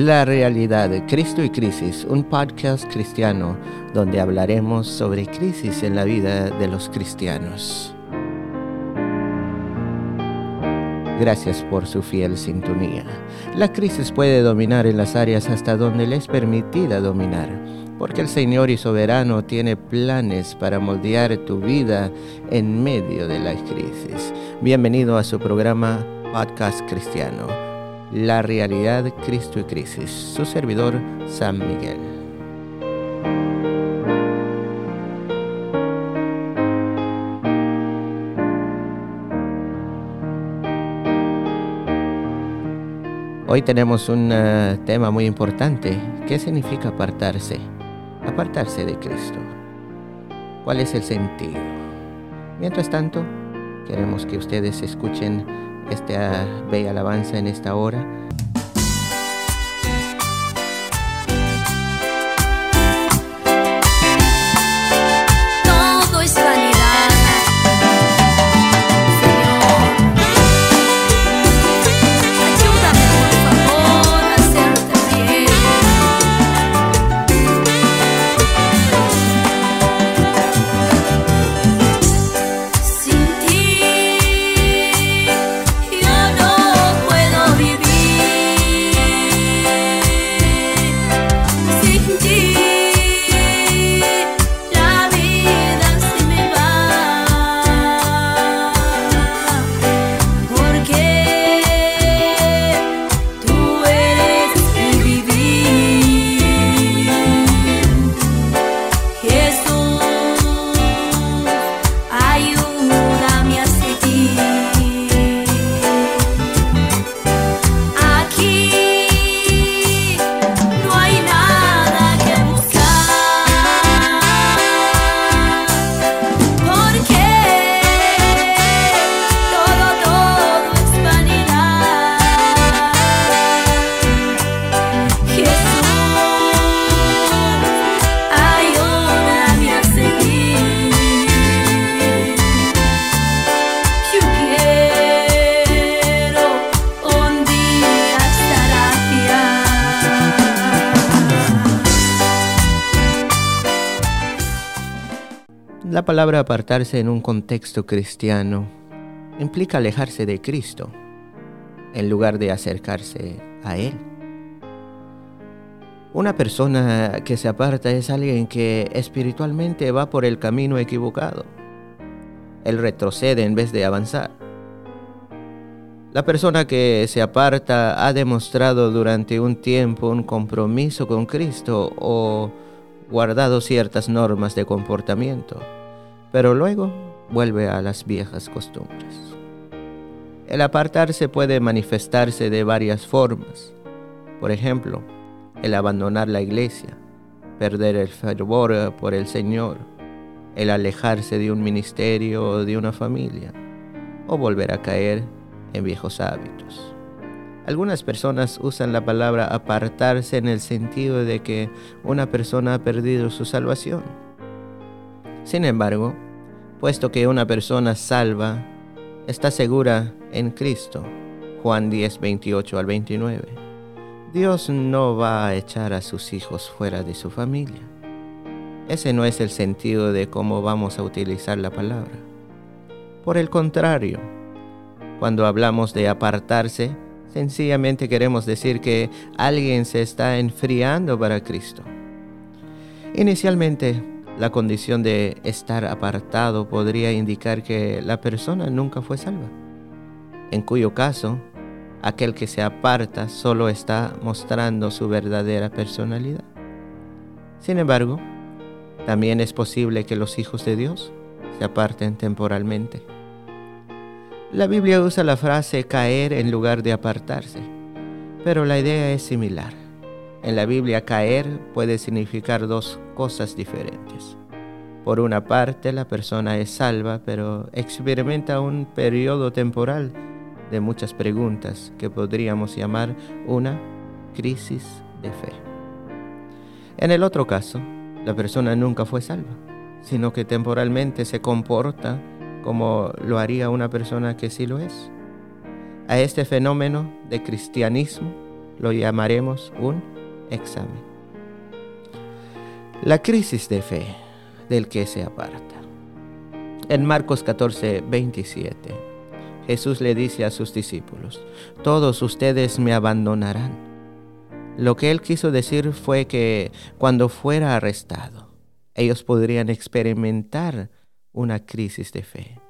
La realidad, Cristo y Crisis, un podcast cristiano donde hablaremos sobre crisis en la vida de los cristianos. Gracias por su fiel sintonía. La crisis puede dominar en las áreas hasta donde le es permitida dominar, porque el Señor y soberano tiene planes para moldear tu vida en medio de la crisis. Bienvenido a su programa Podcast Cristiano la realidad Cristo y Crisis. Su servidor, San Miguel. Hoy tenemos un eh, tema muy importante. ¿Qué significa apartarse? Apartarse de Cristo. ¿Cuál es el sentido? Mientras tanto, queremos que ustedes escuchen esta bella alabanza en esta hora. La palabra apartarse en un contexto cristiano implica alejarse de Cristo en lugar de acercarse a Él. Una persona que se aparta es alguien que espiritualmente va por el camino equivocado. Él retrocede en vez de avanzar. La persona que se aparta ha demostrado durante un tiempo un compromiso con Cristo o guardado ciertas normas de comportamiento pero luego vuelve a las viejas costumbres. El apartarse puede manifestarse de varias formas. Por ejemplo, el abandonar la iglesia, perder el fervor por el Señor, el alejarse de un ministerio o de una familia, o volver a caer en viejos hábitos. Algunas personas usan la palabra apartarse en el sentido de que una persona ha perdido su salvación sin embargo, puesto que una persona salva está segura en Cristo, Juan 10, 28 al 29, Dios no va a echar a sus hijos fuera de su familia. Ese no es el sentido de cómo vamos a utilizar la palabra. Por el contrario, cuando hablamos de apartarse, sencillamente queremos decir que alguien se está enfriando para Cristo. Inicialmente, la condición de estar apartado podría indicar que la persona nunca fue salva, en cuyo caso aquel que se aparta solo está mostrando su verdadera personalidad. Sin embargo, también es posible que los hijos de Dios se aparten temporalmente. La Biblia usa la frase caer en lugar de apartarse, pero la idea es similar. En la Biblia caer puede significar dos cosas diferentes. Por una parte, la persona es salva, pero experimenta un periodo temporal de muchas preguntas que podríamos llamar una crisis de fe. En el otro caso, la persona nunca fue salva, sino que temporalmente se comporta como lo haría una persona que sí lo es. A este fenómeno de cristianismo lo llamaremos un examen. La crisis de fe del que se aparta. En Marcos 14, 27, Jesús le dice a sus discípulos, todos ustedes me abandonarán. Lo que él quiso decir fue que cuando fuera arrestado, ellos podrían experimentar una crisis de fe,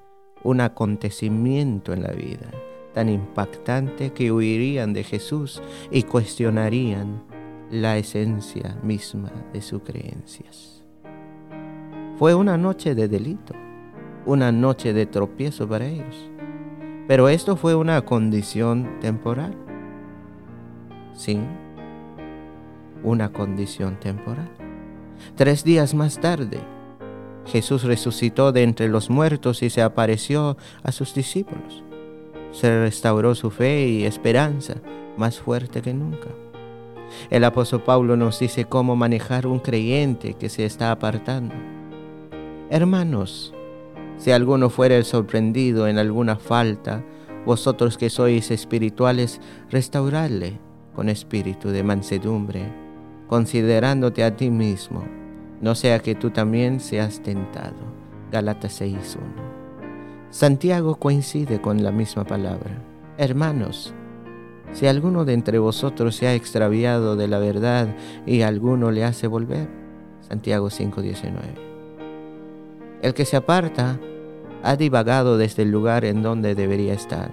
un acontecimiento en la vida tan impactante que huirían de Jesús y cuestionarían la esencia misma de sus creencias. Fue una noche de delito, una noche de tropiezo para ellos, pero esto fue una condición temporal. Sí, una condición temporal. Tres días más tarde, Jesús resucitó de entre los muertos y se apareció a sus discípulos. Se restauró su fe y esperanza más fuerte que nunca. El apóstol Pablo nos dice cómo manejar un creyente que se está apartando. Hermanos, si alguno fuere sorprendido en alguna falta, vosotros que sois espirituales, restauradle con espíritu de mansedumbre, considerándote a ti mismo, no sea que tú también seas tentado. Galatas 6.1. Santiago coincide con la misma palabra. Hermanos, si alguno de entre vosotros se ha extraviado de la verdad y alguno le hace volver. Santiago 5:19. El que se aparta ha divagado desde el lugar en donde debería estar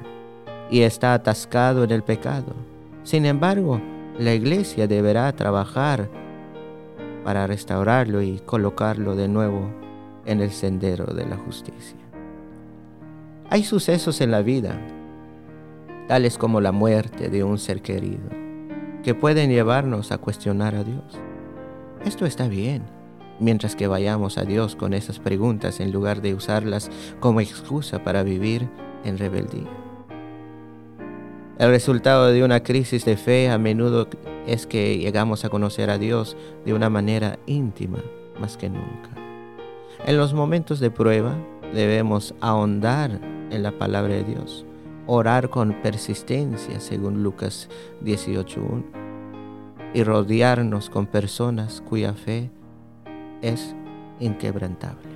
y está atascado en el pecado. Sin embargo, la iglesia deberá trabajar para restaurarlo y colocarlo de nuevo en el sendero de la justicia. Hay sucesos en la vida tales como la muerte de un ser querido, que pueden llevarnos a cuestionar a Dios. Esto está bien, mientras que vayamos a Dios con esas preguntas en lugar de usarlas como excusa para vivir en rebeldía. El resultado de una crisis de fe a menudo es que llegamos a conocer a Dios de una manera íntima más que nunca. En los momentos de prueba debemos ahondar en la palabra de Dios orar con persistencia, según Lucas 18.1, y rodearnos con personas cuya fe es inquebrantable.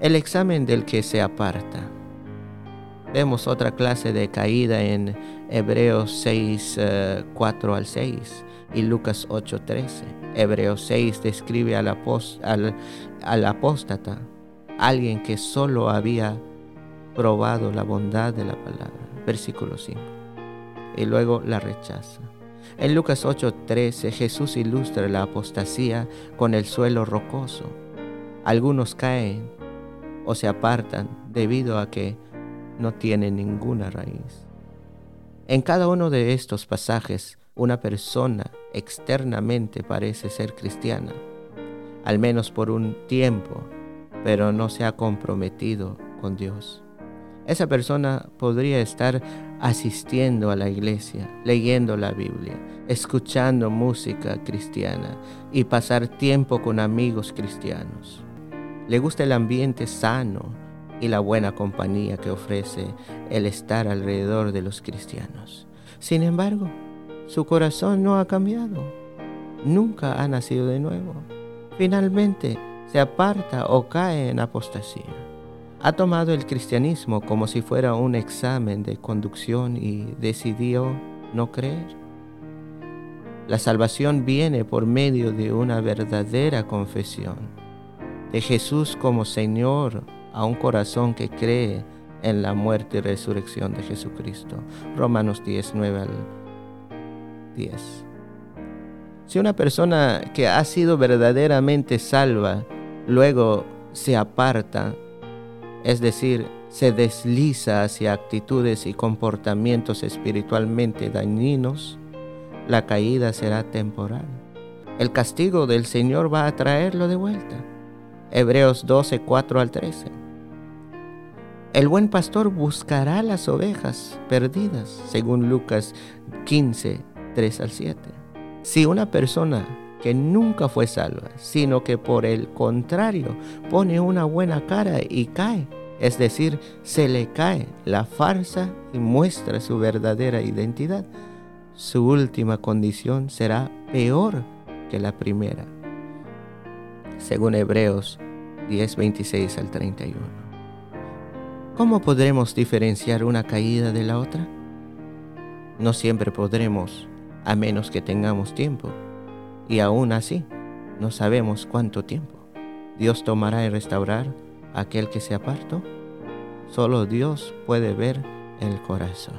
El examen del que se aparta. Vemos otra clase de caída en Hebreos 6, 4 eh, al 6 y Lucas 8, 13. Hebreos 6 describe al apóstata, alguien que solo había probado la bondad de la palabra. Versículo 5. Y luego la rechaza. En Lucas 8:13 Jesús ilustra la apostasía con el suelo rocoso. Algunos caen o se apartan debido a que no tienen ninguna raíz. En cada uno de estos pasajes, una persona externamente parece ser cristiana, al menos por un tiempo, pero no se ha comprometido con Dios. Esa persona podría estar asistiendo a la iglesia, leyendo la Biblia, escuchando música cristiana y pasar tiempo con amigos cristianos. Le gusta el ambiente sano y la buena compañía que ofrece el estar alrededor de los cristianos. Sin embargo, su corazón no ha cambiado. Nunca ha nacido de nuevo. Finalmente se aparta o cae en apostasía ha tomado el cristianismo como si fuera un examen de conducción y decidió no creer. La salvación viene por medio de una verdadera confesión de Jesús como Señor a un corazón que cree en la muerte y resurrección de Jesucristo. Romanos 19 al 10. Si una persona que ha sido verdaderamente salva luego se aparta es decir, se desliza hacia actitudes y comportamientos espiritualmente dañinos, la caída será temporal. El castigo del Señor va a traerlo de vuelta. Hebreos 12, 4 al 13. El buen pastor buscará las ovejas perdidas, según Lucas 15, 3 al 7. Si una persona que nunca fue salva, sino que por el contrario pone una buena cara y cae, es decir, se le cae la farsa y muestra su verdadera identidad, su última condición será peor que la primera, según Hebreos 10, 26 al 31. ¿Cómo podremos diferenciar una caída de la otra? No siempre podremos, a menos que tengamos tiempo, y aún así, no sabemos cuánto tiempo. Dios tomará y restaurar aquel que se apartó. Solo Dios puede ver el corazón.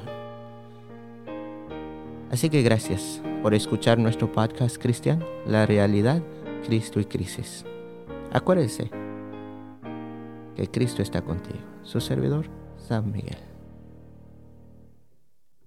Así que gracias por escuchar nuestro podcast cristiano, La Realidad, Cristo y Crisis. Acuérdese que Cristo está contigo. Su servidor, San Miguel.